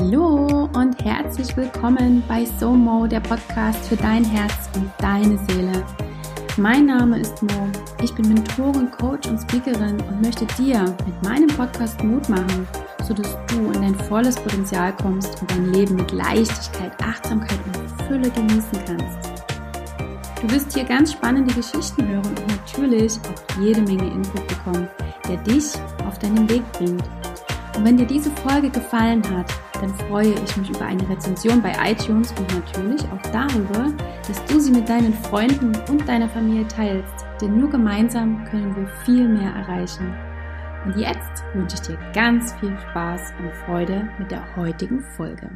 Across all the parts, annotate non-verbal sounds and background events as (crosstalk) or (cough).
Hallo und herzlich willkommen bei SOMO, der Podcast für dein Herz und deine Seele. Mein Name ist Mo. Ich bin Mentorin, Coach und Speakerin und möchte dir mit meinem Podcast Mut machen, sodass du in dein volles Potenzial kommst und dein Leben mit Leichtigkeit, Achtsamkeit und Fülle genießen kannst. Du wirst hier ganz spannende Geschichten hören und natürlich auch jede Menge Input bekommen, der dich auf deinen Weg bringt. Und wenn dir diese Folge gefallen hat, dann freue ich mich über eine Rezension bei iTunes und natürlich auch darüber, dass du sie mit deinen Freunden und deiner Familie teilst, denn nur gemeinsam können wir viel mehr erreichen. Und jetzt wünsche ich dir ganz viel Spaß und Freude mit der heutigen Folge.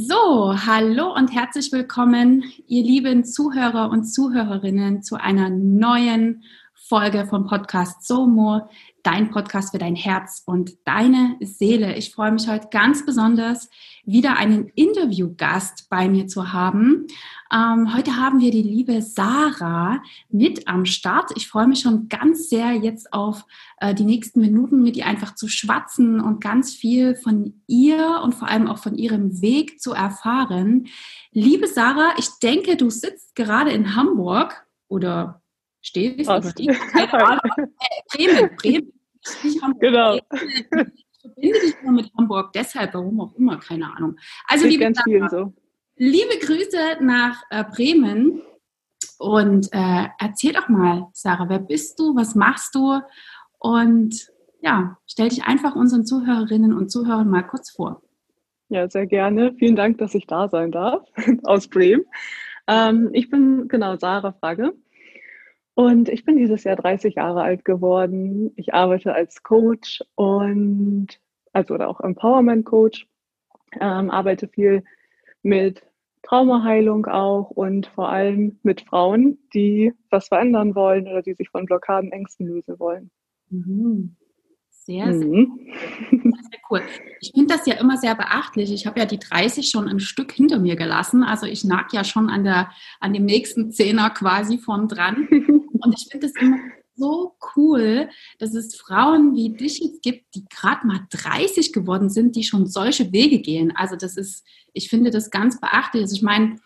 So, hallo und herzlich willkommen, ihr lieben Zuhörer und Zuhörerinnen, zu einer neuen Folge vom Podcast Somo, dein Podcast für dein Herz und deine Seele. Ich freue mich heute ganz besonders, wieder einen Interviewgast bei mir zu haben. Ähm, heute haben wir die liebe Sarah mit am Start. Ich freue mich schon ganz sehr jetzt auf äh, die nächsten Minuten mit ihr einfach zu schwatzen und ganz viel von ihr und vor allem auch von ihrem Weg zu erfahren. Liebe Sarah, ich denke, du sitzt gerade in Hamburg oder stehst, oder keine (laughs) Ahnung. Bremen, Bremen. Genau. Ich verbinde dich nur mit Hamburg, deshalb, warum auch immer, keine Ahnung. Also, liebe ganz Sarah, so. liebe Grüße nach äh, Bremen und äh, erzähl doch mal, Sarah, wer bist du, was machst du und ja, stell dich einfach unseren Zuhörerinnen und Zuhörern mal kurz vor. Ja, sehr gerne. Vielen Dank, dass ich da sein darf (laughs) aus Bremen. Ähm, ich bin genau Sarah Frage und ich bin dieses Jahr 30 Jahre alt geworden. Ich arbeite als Coach und also oder auch Empowerment Coach, ähm, arbeite viel mit Traumaheilung auch und vor allem mit Frauen, die was verändern wollen oder die sich von Blockaden, Ängsten lösen wollen. Mhm. Sehr, sehr, mhm. sehr, cool. Ich finde das ja immer sehr beachtlich. Ich habe ja die 30 schon ein Stück hinter mir gelassen. Also ich nag ja schon an, der, an dem nächsten Zehner quasi von dran. (laughs) Und ich finde das immer so cool, dass es Frauen wie dich jetzt gibt, die gerade mal 30 geworden sind, die schon solche Wege gehen. Also das ist, ich finde das ganz beachtlich. Also ich meine,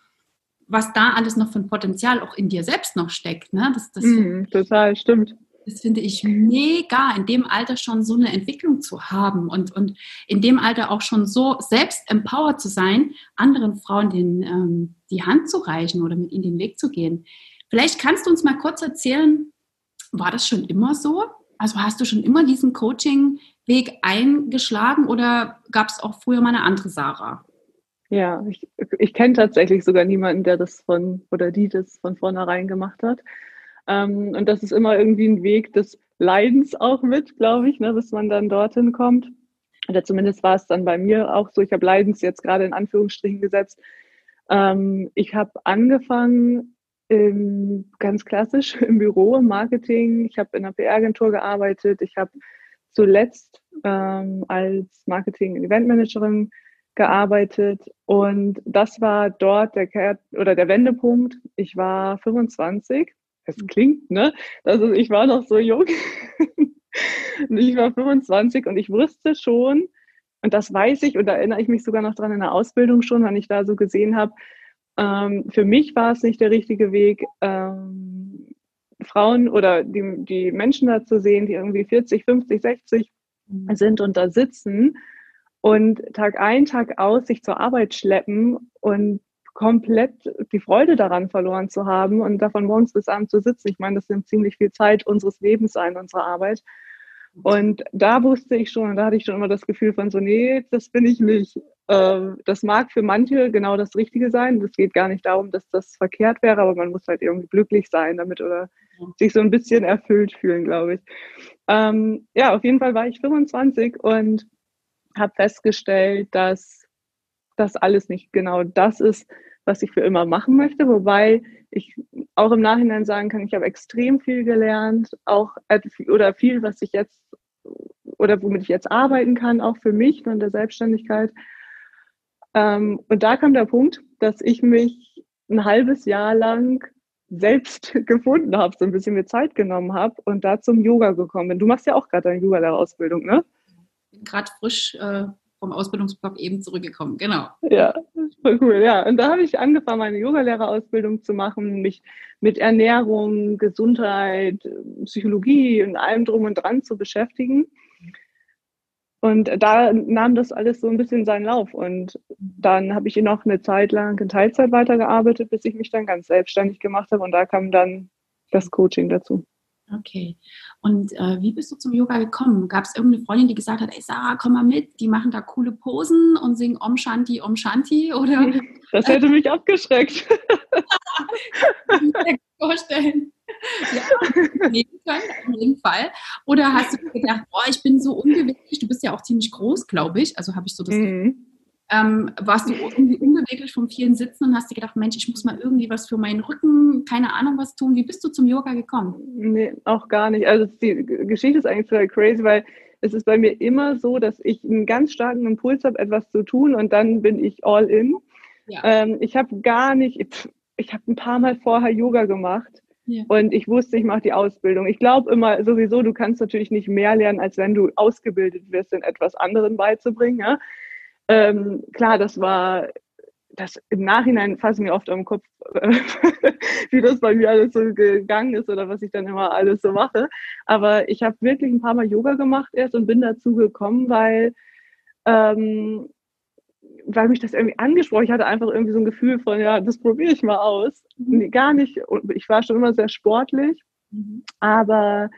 was da alles noch von Potenzial auch in dir selbst noch steckt. Ne? Das, das mm, total, stimmt das finde ich mega, in dem Alter schon so eine Entwicklung zu haben und, und in dem Alter auch schon so selbst empowered zu sein, anderen Frauen den, ähm, die Hand zu reichen oder mit ihnen den Weg zu gehen. Vielleicht kannst du uns mal kurz erzählen, war das schon immer so? Also hast du schon immer diesen Coaching-Weg eingeschlagen oder gab es auch früher mal eine andere Sarah? Ja, ich, ich kenne tatsächlich sogar niemanden, der das von oder die das von vornherein gemacht hat. Ähm, und das ist immer irgendwie ein Weg des Leidens auch mit, glaube ich, ne, bis man dann dorthin kommt. Oder zumindest war es dann bei mir auch so. Ich habe Leidens jetzt gerade in Anführungsstrichen gesetzt. Ähm, ich habe angefangen im, ganz klassisch (laughs) im Büro, im Marketing. Ich habe in einer PR-Agentur gearbeitet. Ich habe zuletzt ähm, als Marketing- und Eventmanagerin gearbeitet und das war dort der oder der Wendepunkt. Ich war 25 es klingt, ne? Also ich war noch so jung. (laughs) ich war 25 und ich wusste schon, und das weiß ich, und da erinnere ich mich sogar noch dran in der Ausbildung schon, wenn ich da so gesehen habe, ähm, für mich war es nicht der richtige Weg, ähm, Frauen oder die, die Menschen da zu sehen, die irgendwie 40, 50, 60 sind und da sitzen und Tag ein, Tag aus sich zur Arbeit schleppen und komplett die Freude daran verloren zu haben und davon morgens bis abends zu sitzen. Ich meine, das nimmt ziemlich viel Zeit unseres Lebens ein, unsere Arbeit. Und da wusste ich schon, und da hatte ich schon immer das Gefühl von so, nee, das bin ich nicht. Ähm, das mag für manche genau das Richtige sein. Es geht gar nicht darum, dass das verkehrt wäre, aber man muss halt irgendwie glücklich sein damit oder sich so ein bisschen erfüllt fühlen, glaube ich. Ähm, ja, auf jeden Fall war ich 25 und habe festgestellt, dass das alles nicht genau das ist, was ich für immer machen möchte. Wobei ich auch im Nachhinein sagen kann, ich habe extrem viel gelernt, auch oder viel, was ich jetzt oder womit ich jetzt arbeiten kann, auch für mich und der Selbstständigkeit. Ähm, und da kam der Punkt, dass ich mich ein halbes Jahr lang selbst (laughs) gefunden habe, so ein bisschen mir Zeit genommen habe und da zum Yoga gekommen bin. Du machst ja auch gerade deine Yoga-Lehrerausbildung, ne? Gerade frisch äh, vom Ausbildungsblock eben zurückgekommen, genau. Ja, voll cool, ja. Und da habe ich angefangen, meine Yogalehrerausbildung zu machen, mich mit Ernährung, Gesundheit, Psychologie und allem drum und dran zu beschäftigen. Und da nahm das alles so ein bisschen seinen Lauf. Und dann habe ich noch eine Zeit lang in Teilzeit weitergearbeitet, bis ich mich dann ganz selbstständig gemacht habe. Und da kam dann das Coaching dazu. Okay. Und äh, wie bist du zum Yoga gekommen? Gab es irgendeine Freundin, die gesagt hat, ey Sarah, komm mal mit, die machen da coole Posen und singen Om Shanti, Om Shanti? Oder? Das hätte mich abgeschreckt. (laughs) Kann ich mir vorstellen. (laughs) Ja, nehmen können, auf jeden Fall. Oder hast du gedacht, boah, ich bin so unbeweglich, du bist ja auch ziemlich groß, glaube ich, also habe ich so das mhm. Ähm, warst du irgendwie unbeweglich vom vielen Sitzen und hast dir gedacht, Mensch, ich muss mal irgendwie was für meinen Rücken, keine Ahnung was tun. Wie bist du zum Yoga gekommen? Nee, auch gar nicht. Also die Geschichte ist eigentlich total crazy, weil es ist bei mir immer so, dass ich einen ganz starken Impuls habe, etwas zu tun und dann bin ich all in. Ja. Ähm, ich habe gar nicht, ich, ich habe ein paar Mal vorher Yoga gemacht. Und ich wusste, ich mache die Ausbildung. Ich glaube immer sowieso, du kannst natürlich nicht mehr lernen, als wenn du ausgebildet wirst, in etwas anderen beizubringen. Ja? Ähm, klar, das war das im Nachhinein fasse ich mir oft am Kopf, (laughs) wie das bei mir alles so gegangen ist oder was ich dann immer alles so mache. Aber ich habe wirklich ein paar Mal Yoga gemacht erst und bin dazu gekommen, weil, ähm, weil mich das irgendwie angesprochen. Ich hatte einfach irgendwie so ein Gefühl von, ja, das probiere ich mal aus. Mhm. Gar nicht. Ich war schon immer sehr sportlich, mhm. aber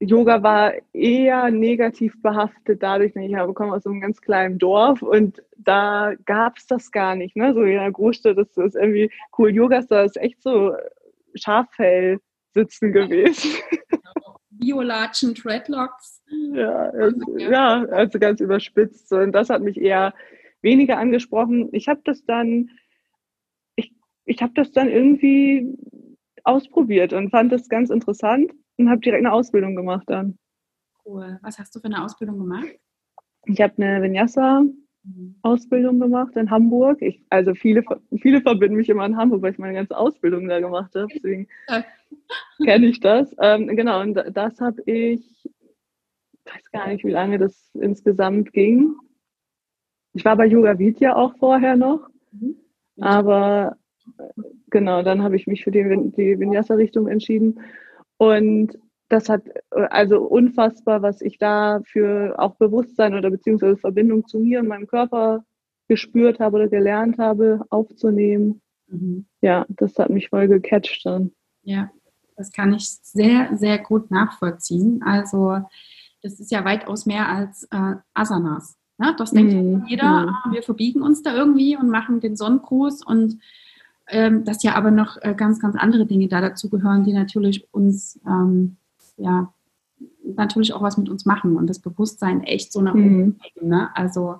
Yoga war eher negativ behaftet dadurch, ich komme aus einem ganz kleinen Dorf und da gab es das gar nicht. Ne? So in einer Großstadt ist das irgendwie cool. Yoga ist da ist echt so Schaffell sitzen gewesen. (laughs) Biolatschen, Dreadlocks. Ja, also, ja, also ganz überspitzt. Und das hat mich eher weniger angesprochen. Ich habe das dann, ich, ich habe das dann irgendwie ausprobiert und fand das ganz interessant und habe direkt eine Ausbildung gemacht dann. Cool. Was hast du für eine Ausbildung gemacht? Ich habe eine Vinyasa-Ausbildung mhm. gemacht in Hamburg. Ich, also viele, viele verbinden mich immer in Hamburg, weil ich meine ganze Ausbildung da gemacht habe. Deswegen (laughs) kenne ich das. Ähm, genau, und das habe ich, ich weiß gar nicht, wie lange das insgesamt ging. Ich war bei Yoga Vidya auch vorher noch. Mhm. Aber genau, dann habe ich mich für die, die Vinyasa-Richtung entschieden. Und das hat also unfassbar, was ich da für auch Bewusstsein oder beziehungsweise Verbindung zu mir und meinem Körper gespürt habe oder gelernt habe, aufzunehmen. Mhm. Ja, das hat mich voll gecatcht dann. Ja, das kann ich sehr, sehr gut nachvollziehen. Also das ist ja weitaus mehr als äh, Asanas. Ne? Das denkt mhm. jeder, mhm. wir verbiegen uns da irgendwie und machen den Sonnengruß und ähm, dass ja aber noch äh, ganz, ganz andere Dinge da dazu gehören, die natürlich uns, ähm, ja, natürlich auch was mit uns machen und das Bewusstsein echt so nach mhm. oben ne? Also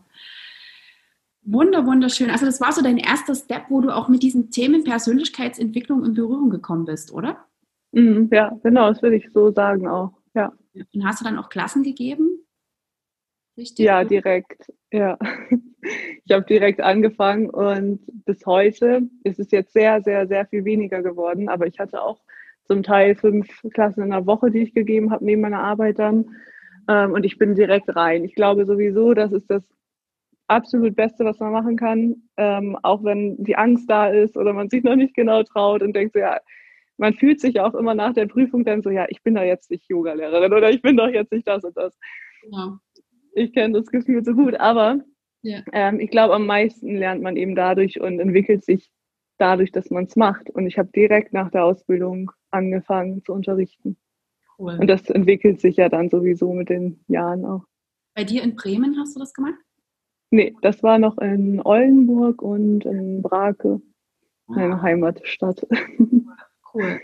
wunder, wunderschön. Also das war so dein erster Step, wo du auch mit diesen Themen Persönlichkeitsentwicklung in Berührung gekommen bist, oder? Mhm, ja, genau, das würde ich so sagen auch, ja. Und hast du dann auch Klassen gegeben? Richtig? Ja, direkt. Ja. (laughs) Ich habe direkt angefangen und bis heute ist es jetzt sehr, sehr, sehr viel weniger geworden. Aber ich hatte auch zum Teil fünf Klassen in der Woche, die ich gegeben habe, neben meiner Arbeit dann. Ähm, und ich bin direkt rein. Ich glaube sowieso, das ist das absolut Beste, was man machen kann. Ähm, auch wenn die Angst da ist oder man sich noch nicht genau traut und denkt so, ja, man fühlt sich auch immer nach der Prüfung dann so, ja, ich bin doch jetzt nicht Yogalehrerin oder ich bin doch jetzt nicht das und das. Ja ich kenne das Gefühl so gut, aber ja. ähm, ich glaube, am meisten lernt man eben dadurch und entwickelt sich dadurch, dass man es macht. Und ich habe direkt nach der Ausbildung angefangen zu unterrichten. Cool. Und das entwickelt sich ja dann sowieso mit den Jahren auch. Bei dir in Bremen hast du das gemacht? Nee, das war noch in Oldenburg und in Brake, ah. meine Heimatstadt. Cool.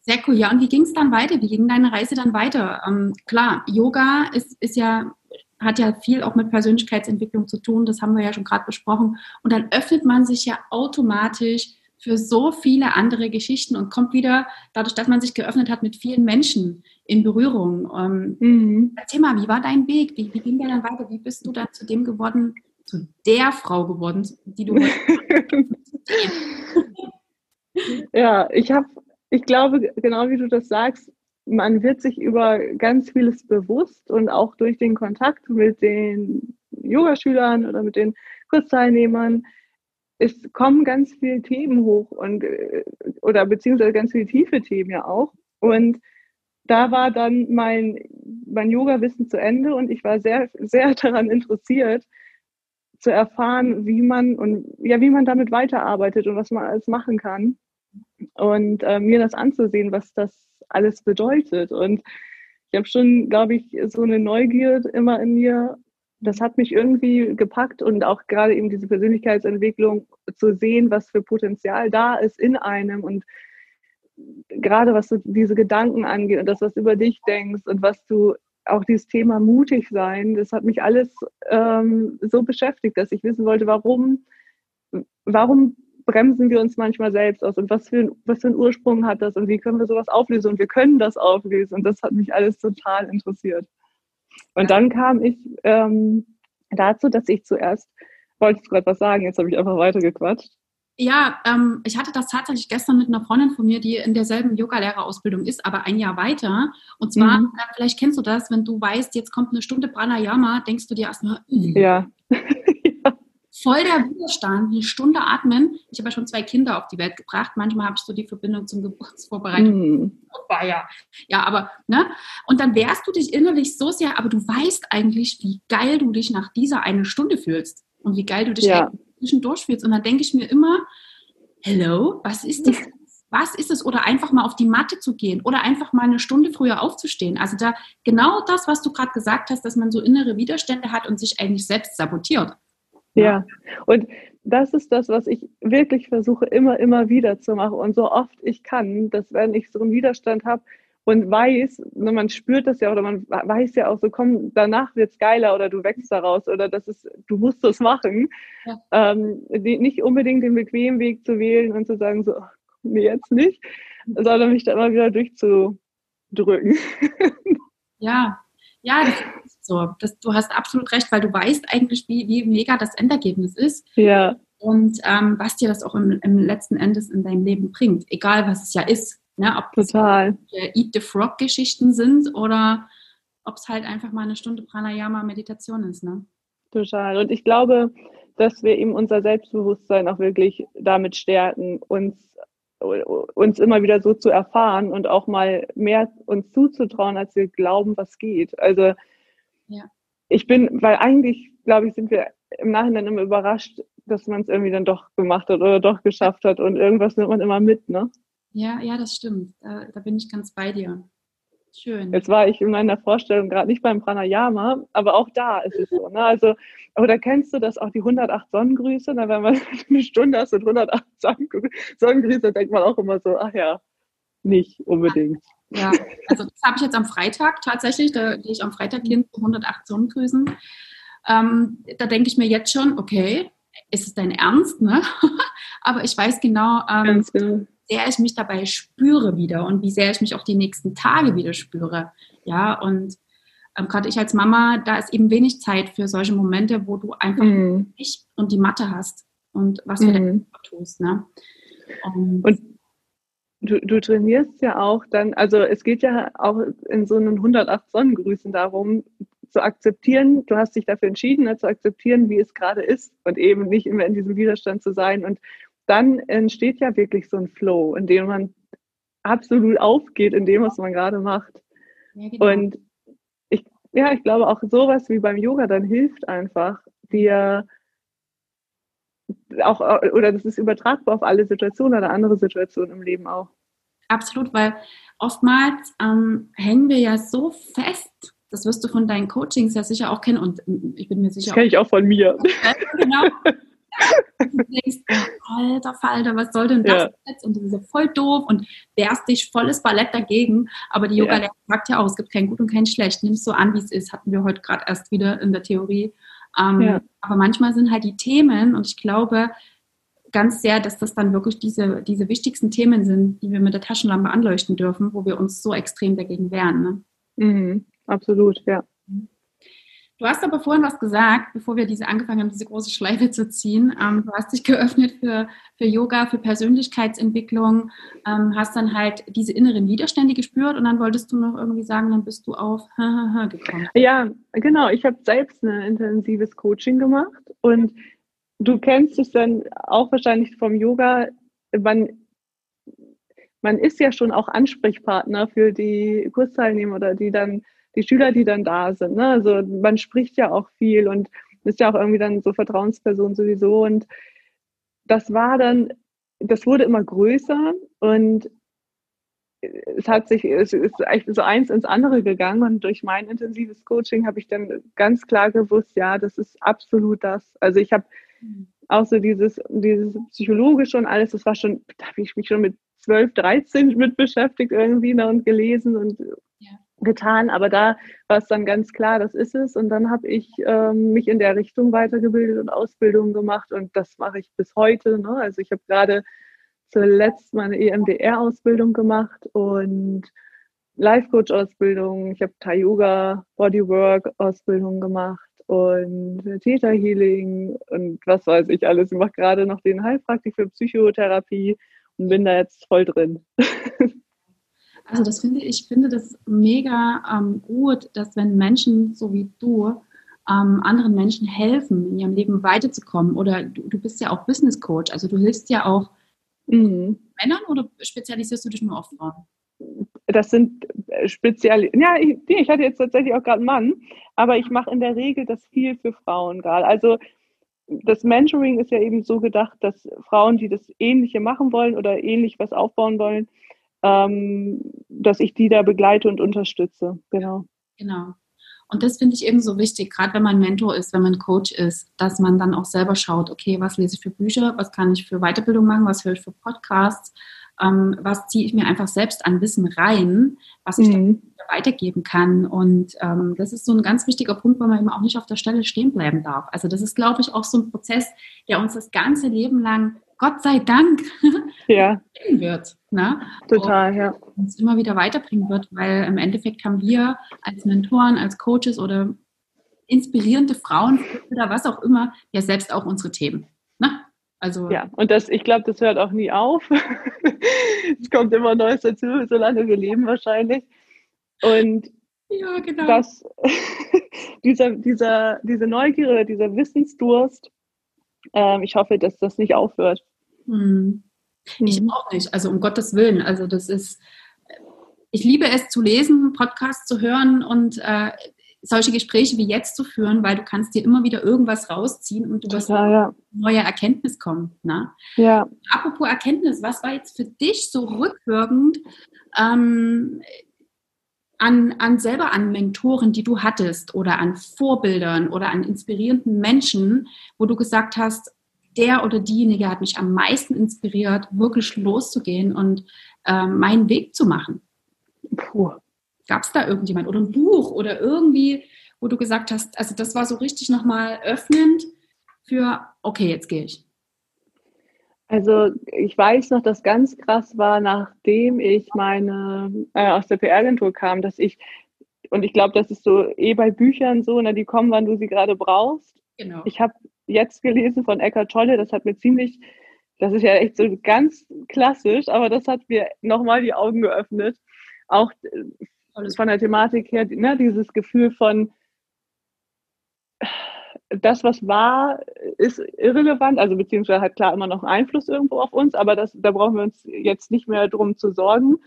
Sehr cool. Ja, und wie ging es dann weiter? Wie ging deine Reise dann weiter? Ähm, klar, Yoga ist, ist ja hat ja viel auch mit Persönlichkeitsentwicklung zu tun, das haben wir ja schon gerade besprochen. Und dann öffnet man sich ja automatisch für so viele andere Geschichten und kommt wieder, dadurch, dass man sich geöffnet hat, mit vielen Menschen in Berührung. Ähm, mhm. Erzähl mal, wie war dein Weg? Wie, wie ging der dann weiter? Wie bist du dann zu dem geworden, zu der Frau geworden, die du (laughs) Ja, ich habe, ich glaube, genau wie du das sagst, man wird sich über ganz vieles bewusst und auch durch den Kontakt mit den Yogaschülern oder mit den Kursteilnehmern, es kommen ganz viele Themen hoch und äh, oder beziehungsweise ganz viele tiefe Themen ja auch. Und da war dann mein, mein Yoga-Wissen zu Ende und ich war sehr, sehr (laughs) daran interessiert, zu erfahren, wie man und ja, wie man damit weiterarbeitet und was man alles machen kann. Und äh, mir das anzusehen, was das alles bedeutet. Und ich habe schon, glaube ich, so eine Neugier immer in mir. Das hat mich irgendwie gepackt und auch gerade eben diese Persönlichkeitsentwicklung zu sehen, was für Potenzial da ist in einem und gerade was so diese Gedanken angeht und das, was über dich denkst und was du auch dieses Thema mutig sein, das hat mich alles ähm, so beschäftigt, dass ich wissen wollte, warum, warum bremsen wir uns manchmal selbst aus und was für, was für einen Ursprung hat das und wie können wir sowas auflösen und wir können das auflösen und das hat mich alles total interessiert. Und dann kam ich ähm, dazu, dass ich zuerst, wollte ich gerade was sagen, jetzt habe ich einfach weitergequatscht. Ja, ähm, ich hatte das tatsächlich gestern mit einer Freundin von mir, die in derselben Yogalehrerausbildung ist, aber ein Jahr weiter. Und zwar, mhm. äh, vielleicht kennst du das, wenn du weißt, jetzt kommt eine Stunde Pranayama, denkst du dir erstmal, ja. Voll der Widerstand, eine Stunde atmen. Ich habe ja schon zwei Kinder auf die Welt gebracht. Manchmal habe ich so die Verbindung zum Geburtsvorbereitung. Mm. Ja, ja, aber ne? Und dann wehrst du dich innerlich so sehr, aber du weißt eigentlich, wie geil du dich nach dieser eine Stunde fühlst und wie geil du dich ja zwischendurch fühlst. Und dann denke ich mir immer, hello, was ist das? Was ist es? Oder einfach mal auf die Matte zu gehen oder einfach mal eine Stunde früher aufzustehen. Also da genau das, was du gerade gesagt hast, dass man so innere Widerstände hat und sich eigentlich selbst sabotiert. Ja. und das ist das, was ich wirklich versuche, immer, immer wieder zu machen und so oft ich kann, dass wenn ich so einen Widerstand habe, und weiß, ne, man spürt das ja oder man weiß ja auch so, komm, danach wird es geiler oder du wächst daraus oder das ist, du musst das machen. Ja. Ähm, die, nicht unbedingt den bequemen Weg zu wählen und zu sagen, so, nee, jetzt nicht, sondern mich da immer wieder durchzudrücken. Ja, ja, das ist so. Das, du hast absolut recht, weil du weißt eigentlich, wie, wie mega das Endergebnis ist. Ja. Und ähm, was dir das auch im, im letzten Endes in deinem Leben bringt, egal was es ja ist. Ne, ob Total. das Eat the Frog-Geschichten sind oder ob es halt einfach mal eine Stunde Pranayama-Meditation ist. Ne? Total. Und ich glaube, dass wir eben unser Selbstbewusstsein auch wirklich damit stärken, uns, uns immer wieder so zu erfahren und auch mal mehr uns zuzutrauen, als wir glauben, was geht. Also ja. ich bin, weil eigentlich, glaube ich, sind wir im Nachhinein immer überrascht, dass man es irgendwie dann doch gemacht hat oder doch geschafft hat und irgendwas nimmt man immer mit, ne? Ja, ja, das stimmt. Da, da bin ich ganz bei dir. Schön. Jetzt war ich in meiner Vorstellung gerade nicht beim Pranayama, aber auch da ist es so. Ne? Also, oder kennst du das auch, die 108 Sonnengrüße? Na, wenn man (laughs) eine Stunde hast und 108 Sonnengrüße, denkt man auch immer so, ach ja, nicht unbedingt. Ja, also das habe ich jetzt am Freitag tatsächlich, da gehe ich am Freitag hin zu 108 Sonnengrüßen. Ähm, da denke ich mir jetzt schon, okay, ist es dein Ernst? Ne? (laughs) aber ich weiß genau, ähm, genau sehr ich mich dabei spüre wieder und wie sehr ich mich auch die nächsten Tage wieder spüre. Ja, und ähm, gerade ich als Mama, da ist eben wenig Zeit für solche Momente, wo du einfach mhm. dich und die Matte hast und was du mhm. tust. Ne? Und, und du, du, trainierst ja auch dann, also es geht ja auch in so einen 108 Sonnengrüßen darum, zu akzeptieren, du hast dich dafür entschieden, ne, zu akzeptieren, wie es gerade ist und eben nicht immer in diesem Widerstand zu sein und dann entsteht ja wirklich so ein Flow, in dem man absolut aufgeht in dem, was man gerade macht. Ja, genau. Und ich, ja, ich glaube auch sowas wie beim Yoga dann hilft einfach, dir auch, oder das ist übertragbar auf alle Situationen oder andere Situationen im Leben auch. Absolut, weil oftmals ähm, hängen wir ja so fest, das wirst du von deinen Coachings ja sicher auch kennen und ich bin mir sicher. Das kenne ich auch von mir. Genau. (laughs) du denkst, alter Falter, was soll denn das ja. jetzt? Und das ist ja voll doof und wehrst dich volles Ballett dagegen. Aber die Yoga-Lehrerin ja. sagt ja auch, es gibt kein Gut und kein Schlecht. Nimm es so an, wie es ist. Hatten wir heute gerade erst wieder in der Theorie. Ähm, ja. Aber manchmal sind halt die Themen und ich glaube ganz sehr, dass das dann wirklich diese, diese wichtigsten Themen sind, die wir mit der Taschenlampe anleuchten dürfen, wo wir uns so extrem dagegen wehren. Ne? Mhm, absolut, ja. Du hast aber vorhin was gesagt, bevor wir diese angefangen haben, diese große Schleife zu ziehen. Ähm, du hast dich geöffnet für, für Yoga, für Persönlichkeitsentwicklung, ähm, hast dann halt diese inneren Widerstände gespürt und dann wolltest du noch irgendwie sagen, dann bist du auf (laughs) gekommen. Ja, genau. Ich habe selbst ein intensives Coaching gemacht und du kennst es dann auch wahrscheinlich vom Yoga. Man, man ist ja schon auch Ansprechpartner für die Kursteilnehmer oder die dann die Schüler, die dann da sind. Ne? Also man spricht ja auch viel und ist ja auch irgendwie dann so Vertrauensperson sowieso. Und das war dann, das wurde immer größer und es hat sich, es ist echt so eins ins andere gegangen und durch mein intensives Coaching habe ich dann ganz klar gewusst, ja, das ist absolut das. Also ich habe auch so dieses, dieses psychologische und alles, das war schon, da habe ich mich schon mit 12, 13 mit beschäftigt irgendwie ne, und gelesen und getan, aber da war es dann ganz klar, das ist es. Und dann habe ich ähm, mich in der Richtung weitergebildet und Ausbildungen gemacht und das mache ich bis heute. Ne? Also ich habe gerade zuletzt meine EMDR-Ausbildung gemacht und Life-Coach-Ausbildung. Ich habe Thai-Yoga, Bodywork-Ausbildung gemacht und Theta Healing und was weiß ich alles. Ich mache gerade noch den Heilpraktik für Psychotherapie und bin da jetzt voll drin. (laughs) Also das finde ich finde das mega ähm, gut, dass wenn Menschen so wie du ähm, anderen Menschen helfen, in ihrem Leben weiterzukommen oder du, du bist ja auch Business Coach, also du hilfst ja auch mhm. Männern oder spezialisierst du dich nur auf Frauen? Das sind äh, speziell, ja, ich, ich hatte jetzt tatsächlich auch gerade einen Mann, aber ich mache in der Regel das viel für Frauen gerade. Also das Mentoring ist ja eben so gedacht, dass Frauen, die das Ähnliche machen wollen oder ähnlich was aufbauen wollen, ähm, dass ich die da begleite und unterstütze. Genau. Genau. Und das finde ich eben so wichtig, gerade wenn man Mentor ist, wenn man Coach ist, dass man dann auch selber schaut, okay, was lese ich für Bücher, was kann ich für Weiterbildung machen, was höre ich für Podcasts, ähm, was ziehe ich mir einfach selbst an Wissen rein, was ich mhm. dann weitergeben kann. Und ähm, das ist so ein ganz wichtiger Punkt, weil man eben auch nicht auf der Stelle stehen bleiben darf. Also das ist, glaube ich, auch so ein Prozess, der uns das ganze Leben lang Gott sei Dank (laughs) ja. wird. Ne? Total, ja. Uns immer wieder weiterbringen wird, weil im Endeffekt haben wir als Mentoren, als Coaches oder inspirierende Frauen oder was auch immer ja selbst auch unsere Themen. Ne? Also ja, und das, ich glaube, das hört auch nie auf. (laughs) es kommt immer Neues dazu, solange wir leben wahrscheinlich. Und ja, genau. das, (laughs) dieser, dieser, diese Neugier dieser Wissensdurst, ähm, ich hoffe, dass das nicht aufhört. Hm. Ich mhm. auch nicht, also um Gottes Willen. Also das ist, ich liebe es zu lesen, Podcasts zu hören und äh, solche Gespräche wie jetzt zu führen, weil du kannst dir immer wieder irgendwas rausziehen und du wirst ja, ja. neue Erkenntnis kommen. Ne? Ja. Apropos Erkenntnis, was war jetzt für dich so rückwirkend ähm, an, an selber an Mentoren, die du hattest oder an Vorbildern oder an inspirierenden Menschen, wo du gesagt hast, der oder diejenige hat mich am meisten inspiriert, wirklich loszugehen und äh, meinen Weg zu machen? Gab es da irgendjemand oder ein Buch oder irgendwie, wo du gesagt hast, also das war so richtig nochmal öffnend für, okay, jetzt gehe ich? Also ich weiß noch, dass ganz krass war, nachdem ich meine äh, aus der PR-Agentur kam, dass ich und ich glaube, das ist so eh bei Büchern so, ne, die kommen, wann du sie gerade brauchst. Genau. Ich habe jetzt gelesen von Eckhart Tolle, das hat mir ziemlich, das ist ja echt so ganz klassisch, aber das hat mir nochmal die Augen geöffnet. Auch äh, von der Thematik her, ne, dieses Gefühl von, das, was war, ist irrelevant, also beziehungsweise hat klar immer noch Einfluss irgendwo auf uns, aber das, da brauchen wir uns jetzt nicht mehr drum zu sorgen.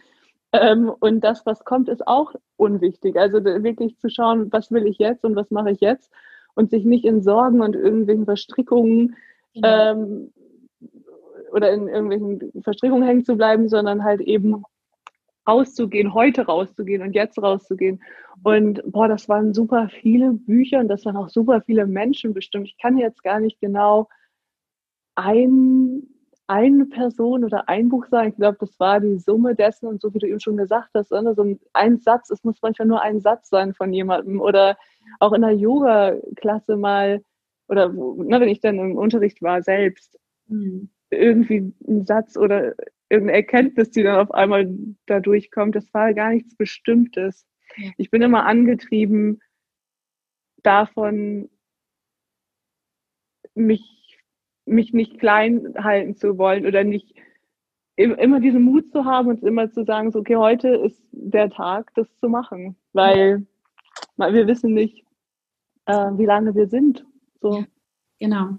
Ähm, und das, was kommt, ist auch unwichtig. Also wirklich zu schauen, was will ich jetzt und was mache ich jetzt und sich nicht in Sorgen und irgendwelchen Verstrickungen genau. ähm, oder in irgendwelchen Verstrickungen hängen zu bleiben, sondern halt eben rauszugehen, heute rauszugehen und jetzt rauszugehen. Und boah, das waren super viele Bücher und das waren auch super viele Menschen bestimmt. Ich kann jetzt gar nicht genau ein, eine Person oder ein Buch sagen. Ich glaube, das war die Summe dessen und so wie du eben schon gesagt hast, ne, so ein Satz, es muss manchmal nur ein Satz sein von jemandem oder auch in der Yoga-Klasse mal oder ne, wenn ich dann im Unterricht war selbst. Mhm irgendwie ein Satz oder irgendeine Erkenntnis, die dann auf einmal da durchkommt. Das war gar nichts Bestimmtes. Ich bin immer angetrieben, davon, mich, mich nicht klein halten zu wollen oder nicht immer diesen Mut zu haben und immer zu sagen, so, okay, heute ist der Tag, das zu machen, weil, weil wir wissen nicht, äh, wie lange wir sind. So. Genau,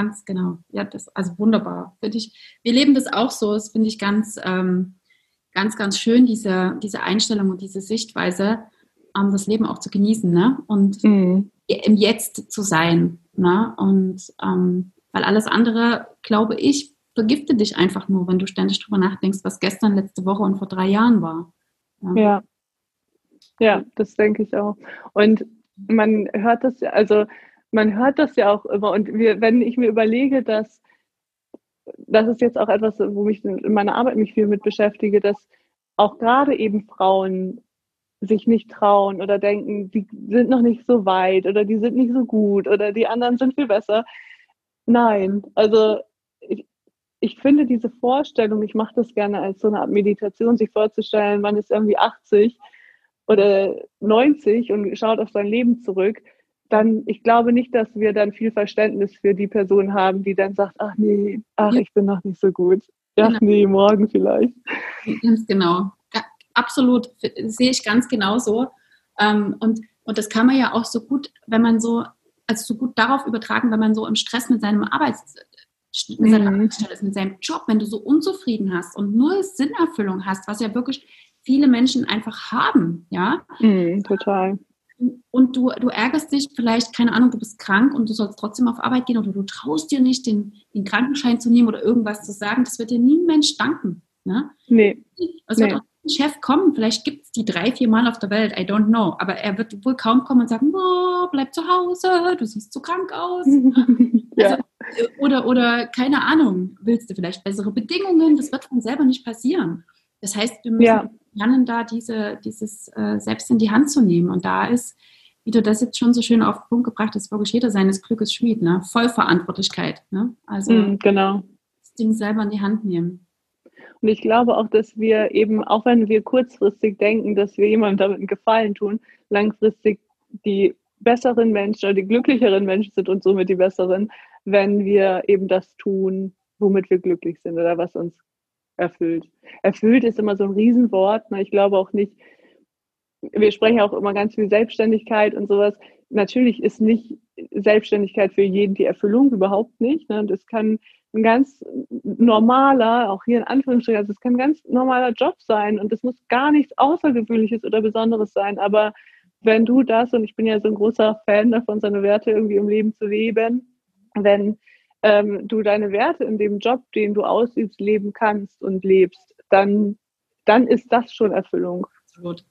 ganz genau. Ja, das also wunderbar. Finde ich, wir leben das auch so. Das finde ich ganz, ähm, ganz, ganz schön, diese, diese Einstellung und diese Sichtweise, ähm, das Leben auch zu genießen, ne? Und mhm. im Jetzt zu sein. Ne? Und ähm, weil alles andere, glaube ich, vergiftet dich einfach nur, wenn du ständig drüber nachdenkst, was gestern, letzte Woche und vor drei Jahren war. Ja, ja, ja das denke ich auch. Und man hört das ja, also man hört das ja auch immer. Und wir, wenn ich mir überlege, dass das ist jetzt auch etwas, wo ich in meiner Arbeit mich viel mit beschäftige, dass auch gerade eben Frauen sich nicht trauen oder denken, die sind noch nicht so weit oder die sind nicht so gut oder die anderen sind viel besser. Nein, also ich, ich finde diese Vorstellung, ich mache das gerne als so eine Art Meditation, sich vorzustellen, man ist irgendwie 80 oder 90 und schaut auf sein Leben zurück, dann, ich glaube nicht, dass wir dann viel Verständnis für die Person haben, die dann sagt, ach nee, ach, ja. ich bin noch nicht so gut. Ach genau. nee, morgen vielleicht. Ganz genau. Ja, absolut, sehe ich ganz genau so. Ähm, und, und das kann man ja auch so gut, wenn man so, also so gut darauf übertragen, wenn man so im Stress mit seinem Arbeits, mit seiner mhm. Arbeitsstelle ist, mit seinem Job, wenn du so unzufrieden hast und nur Sinnerfüllung hast, was ja wirklich viele Menschen einfach haben, ja. Mhm, total und du, du ärgerst dich vielleicht, keine Ahnung, du bist krank und du sollst trotzdem auf Arbeit gehen oder du traust dir nicht, den, den Krankenschein zu nehmen oder irgendwas zu sagen, das wird dir nie ein Mensch danken. Ne? Nee. Es wird nee. auch ein Chef kommen, vielleicht gibt es die drei, vier Mal auf der Welt, I don't know, aber er wird wohl kaum kommen und sagen, oh, bleib zu Hause, du siehst zu krank aus. (laughs) ja. also, oder, oder keine Ahnung, willst du vielleicht bessere Bedingungen, das wird von selber nicht passieren. Das heißt, wir müssen ja. Lernen, da diese, dieses äh, selbst in die Hand zu nehmen. Und da ist, wie du das jetzt schon so schön auf den Punkt gebracht hast, wirklich jeder seines Glückes Schmied, ne? Vollverantwortlichkeit. Ne? Also mm, genau. das Ding selber in die Hand nehmen. Und ich glaube auch, dass wir eben, auch wenn wir kurzfristig denken, dass wir jemandem damit einen Gefallen tun, langfristig die besseren Menschen oder die glücklicheren Menschen sind und somit die besseren, wenn wir eben das tun, womit wir glücklich sind oder was uns erfüllt. Erfüllt ist immer so ein Riesenwort. Ne? Ich glaube auch nicht, wir sprechen auch immer ganz viel Selbstständigkeit und sowas. Natürlich ist nicht Selbstständigkeit für jeden die Erfüllung, überhaupt nicht. Ne? Das kann ein ganz normaler, auch hier in Anführungsstrichen, also es kann ein ganz normaler Job sein und es muss gar nichts Außergewöhnliches oder Besonderes sein. Aber wenn du das, und ich bin ja so ein großer Fan davon, seine Werte irgendwie im Leben zu leben, wenn ähm, du deine Werte in dem Job, den du ausübst, leben kannst und lebst, dann, dann ist das schon Erfüllung. Absolut.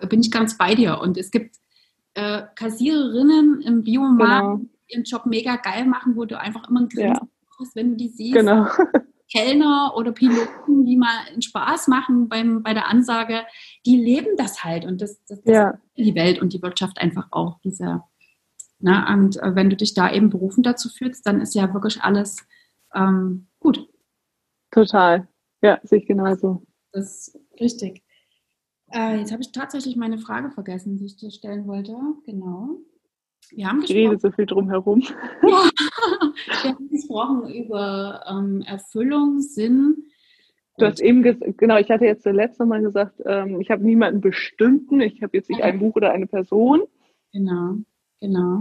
Da bin ich ganz bei dir. Und es gibt äh, Kassiererinnen im Biomarkt, genau. die ihren Job mega geil machen, wo du einfach immer ein Grinsen ja. hast, wenn du die siehst. Genau. (laughs) Kellner oder Piloten, die mal einen Spaß machen beim, bei der Ansage, die leben das halt und das, das, das ja. die Welt und die Wirtschaft einfach auch, dieser, Ne? Und äh, wenn du dich da eben berufen dazu fühlst, dann ist ja wirklich alles ähm, gut. Total. Ja, sehe ich genauso. Das ist richtig. Äh, jetzt habe ich tatsächlich meine Frage vergessen, die ich dir stellen wollte. Genau. Wir haben gesprochen. Ich rede so viel drum herum. (laughs) Ja, wir haben gesprochen über ähm, Erfüllung, Sinn. Du hast eben, genau, ich hatte jetzt zuletzt nochmal gesagt, ähm, ich habe niemanden bestimmten, ich habe jetzt nicht ein Buch oder eine Person. Genau, genau.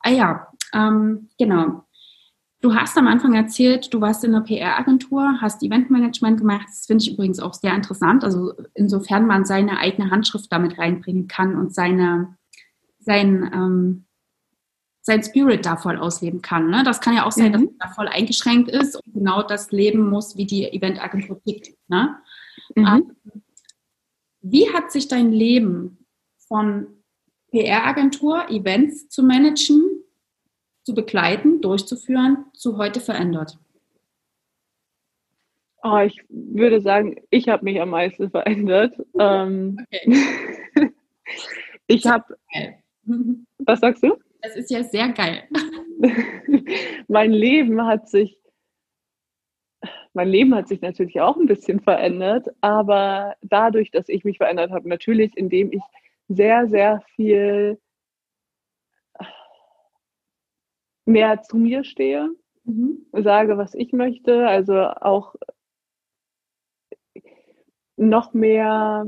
Ah ja, ähm, genau. Du hast am Anfang erzählt, du warst in einer PR-Agentur, hast Eventmanagement gemacht. Das finde ich übrigens auch sehr interessant. Also insofern man seine eigene Handschrift damit reinbringen kann und seine, sein, ähm, sein Spirit da voll ausleben kann. Ne? Das kann ja auch sein, mhm. dass man da voll eingeschränkt ist und genau das leben muss, wie die Eventagentur tickt. Ne? Mhm. Ähm, wie hat sich dein Leben von PR-Agentur, Events zu managen, zu begleiten, durchzuführen, zu heute verändert? Oh, ich würde sagen, ich habe mich am meisten verändert. (laughs) Ähm, okay. (laughs) ich habe. (laughs) Was sagst du? Das ist ja sehr geil. mein Leben hat sich, mein Leben hat sich natürlich auch ein bisschen verändert, aber dadurch, dass ich mich verändert habe, natürlich, indem ich sehr, sehr viel mehr zu mir stehe, mhm. sage, was ich möchte, also auch noch mehr,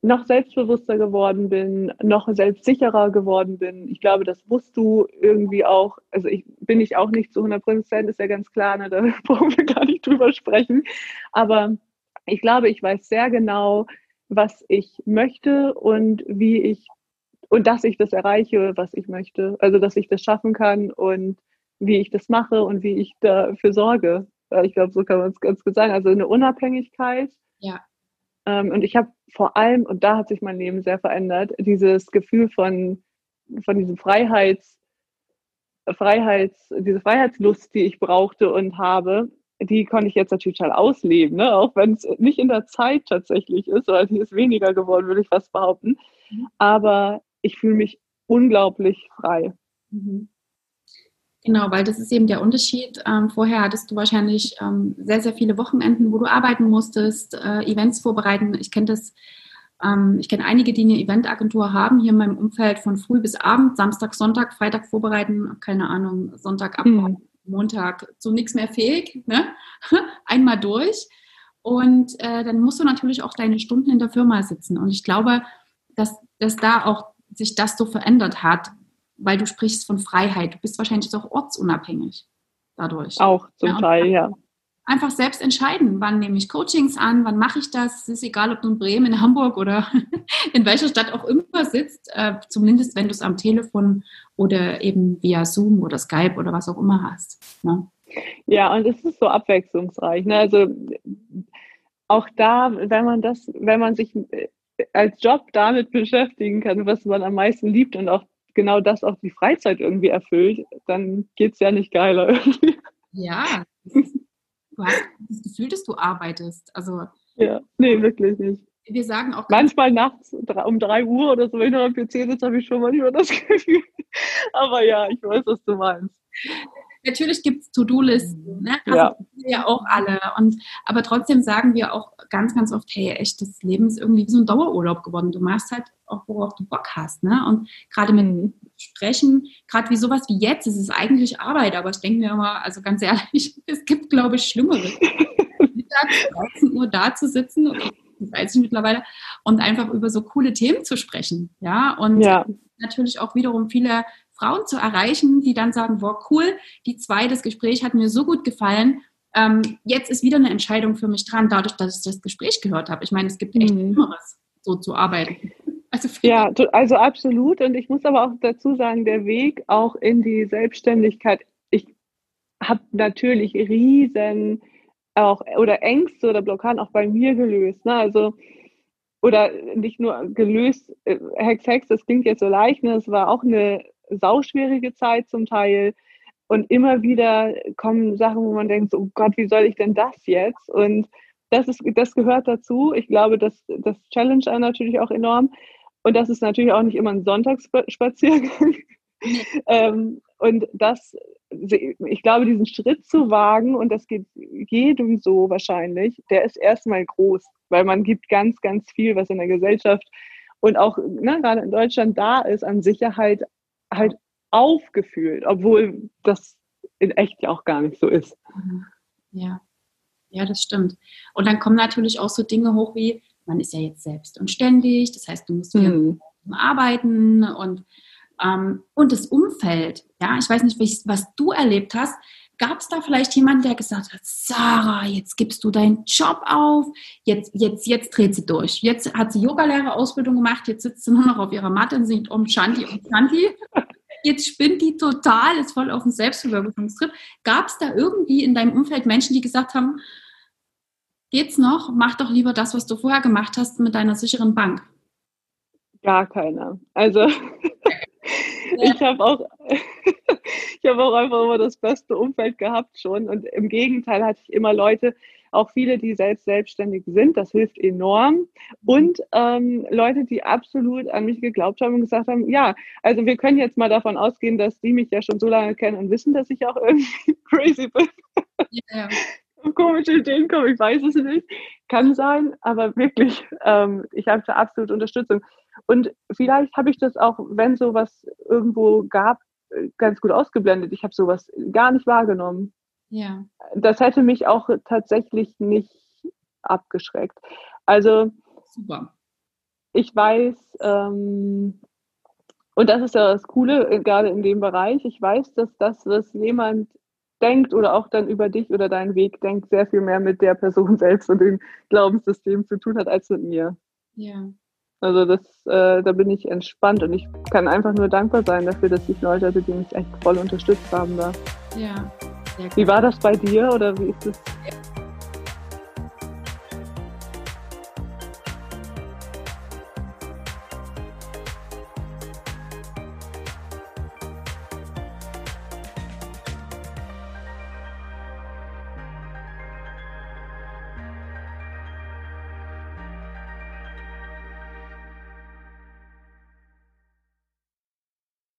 noch selbstbewusster geworden bin, noch selbstsicherer geworden bin. Ich glaube, das musst du irgendwie auch, also ich bin ich auch nicht zu 100 Prozent, ist ja ganz klar, ne, da (laughs) brauchen wir gar nicht drüber sprechen. Aber ich glaube, ich weiß sehr genau, was ich möchte und wie ich und dass ich das erreiche, was ich möchte. Also dass ich das schaffen kann und wie ich das mache und wie ich dafür sorge. Ich glaube, so kann man es ganz gut sagen. Also eine Unabhängigkeit. Ja. Ähm, und ich habe vor allem, und da hat sich mein Leben sehr verändert, dieses Gefühl von, von diesem Freiheits, Freiheits, diese Freiheitslust, die ich brauchte und habe, die konnte ich jetzt natürlich total ausleben, ne? auch wenn es nicht in der Zeit tatsächlich ist, weil die ist weniger geworden, würde ich fast behaupten. Mhm. Aber ich fühle mich unglaublich frei. Mhm. Genau, weil das ist eben der Unterschied. Ähm, vorher hattest du wahrscheinlich ähm, sehr, sehr viele Wochenenden, wo du arbeiten musstest, äh, Events vorbereiten. Ich kenne das, ähm, ich kenne einige, die eine Eventagentur haben, hier in meinem Umfeld von früh bis Abend, Samstag, Sonntag, Freitag vorbereiten, keine Ahnung, Sonntag ab, mhm. Montag zu nichts mehr fähig, ne? (laughs) einmal durch. Und äh, dann musst du natürlich auch deine Stunden in der Firma sitzen. Und ich glaube, dass, dass da auch sich das so verändert hat, weil du sprichst von Freiheit. Du bist wahrscheinlich auch ortsunabhängig dadurch. Auch zum ja, Teil, ja. Einfach selbst entscheiden, wann nehme ich Coachings an, wann mache ich das. Es ist egal, ob du in Bremen, in Hamburg oder (laughs) in welcher Stadt auch immer sitzt, äh, zumindest wenn du es am Telefon oder eben via Zoom oder Skype oder was auch immer hast. Ne? Ja, und es ist so abwechslungsreich. Ne? Also auch da, wenn man das, wenn man sich als Job damit beschäftigen kann, was man am meisten liebt und auch genau das auch die Freizeit irgendwie erfüllt, dann geht es ja nicht geiler irgendwie. (laughs) Ja, (laughs) du hast das Gefühl, dass du arbeitest. Also, ja, nee, wirklich nicht. Wir sagen auch. Manchmal nachts um drei Uhr oder so, wenn ich noch am PC sitze, habe ich schon manchmal das (laughs) Gefühl. Aber ja, ich weiß, was du meinst. Natürlich gibt es To-Do-Listen, ne? Also ja. ja auch alle. Und, aber trotzdem sagen wir auch ganz, ganz oft, hey, echt, das Leben ist irgendwie wie so ein Dauerurlaub geworden. Du machst halt auch, worauf du Bock hast. Ne? Und gerade mit mhm. Sprechen, gerade wie sowas wie jetzt, es ist eigentlich Arbeit, aber ich denke mir immer, also ganz ehrlich, (laughs) es gibt, glaube ich, Schlimmeres. Mittags 13 Uhr da zu sitzen, das weiß ich mittlerweile, und einfach über so coole Themen zu sprechen. Ja, und ja. natürlich auch wiederum viele Frauen zu erreichen, die dann sagen, boah, cool, die zwei, das Gespräch hat mir so gut gefallen. Ähm, jetzt ist wieder eine Entscheidung für mich dran, dadurch, dass ich das Gespräch gehört habe. Ich meine, es gibt echt mhm. Schlimmeres, so zu arbeiten. (laughs) Also ja, also absolut. Und ich muss aber auch dazu sagen, der Weg auch in die Selbstständigkeit, ich habe natürlich riesen auch oder Ängste oder Blockaden auch bei mir gelöst. Ne? Also oder nicht nur gelöst, äh, Hex Hex, das klingt jetzt so leicht, ne? es war auch eine sauschwierige Zeit zum Teil. Und immer wieder kommen Sachen, wo man denkt, oh Gott, wie soll ich denn das jetzt? Und das, ist, das gehört dazu. Ich glaube, das, das challenge einen natürlich auch enorm. Und das ist natürlich auch nicht immer ein Sonntagsspaziergang. (laughs) ähm, und das, ich glaube, diesen Schritt zu wagen, und das geht jedem so wahrscheinlich, der ist erstmal groß, weil man gibt ganz, ganz viel, was in der Gesellschaft und auch ne, gerade in Deutschland da ist, an Sicherheit halt aufgefühlt, obwohl das in echt ja auch gar nicht so ist. Mhm. Ja, ja, das stimmt. Und dann kommen natürlich auch so Dinge hoch wie, man ist ja jetzt selbst und ständig, das heißt, du musst mhm. arbeiten und, ähm, und das Umfeld. Ja, ich weiß nicht, was du erlebt hast. Gab es da vielleicht jemanden, der gesagt hat, Sarah, jetzt gibst du deinen Job auf, jetzt, jetzt, jetzt dreht sie durch. Jetzt hat sie Yogalehrerausbildung gemacht, jetzt sitzt sie nur noch auf ihrer Matte und singt um Shanti und Shanti. Jetzt spinnt die total, ist voll auf dem Selbstverwirklichungstrip. Gab es da irgendwie in deinem Umfeld Menschen, die gesagt haben, geht's noch? Mach doch lieber das, was du vorher gemacht hast mit deiner sicheren Bank. Gar keiner. Also ich habe auch, (laughs) ich habe auch einfach immer das beste Umfeld gehabt schon. Und im Gegenteil hatte ich immer Leute, auch viele, die selbst selbstständig sind, das hilft enorm. Mhm. Und ähm, Leute, die absolut an mich geglaubt haben und gesagt haben, ja, also wir können jetzt mal davon ausgehen, dass die mich ja schon so lange kennen und wissen, dass ich auch irgendwie (laughs) crazy bin. Ja. Komische Ideen kommen, ich weiß es nicht. Kann sein, aber wirklich, ähm, ich habe da absolut Unterstützung. Und vielleicht habe ich das auch, wenn sowas irgendwo gab, ganz gut ausgeblendet. Ich habe sowas gar nicht wahrgenommen. Ja. Das hätte mich auch tatsächlich nicht abgeschreckt. Also Super. ich weiß, ähm, und das ist ja das Coole, äh, gerade in dem Bereich, ich weiß, dass das, was jemand denkt oder auch dann über dich oder deinen Weg denkt, sehr viel mehr mit der Person (laughs) selbst und dem Glaubenssystem zu tun hat als mit mir. Ja. Also das, äh, da bin ich entspannt und ich kann einfach nur dankbar sein dafür, dass ich Leute hatte, die mich echt voll unterstützt haben da. Ja. Wie war das bei dir oder wie ist es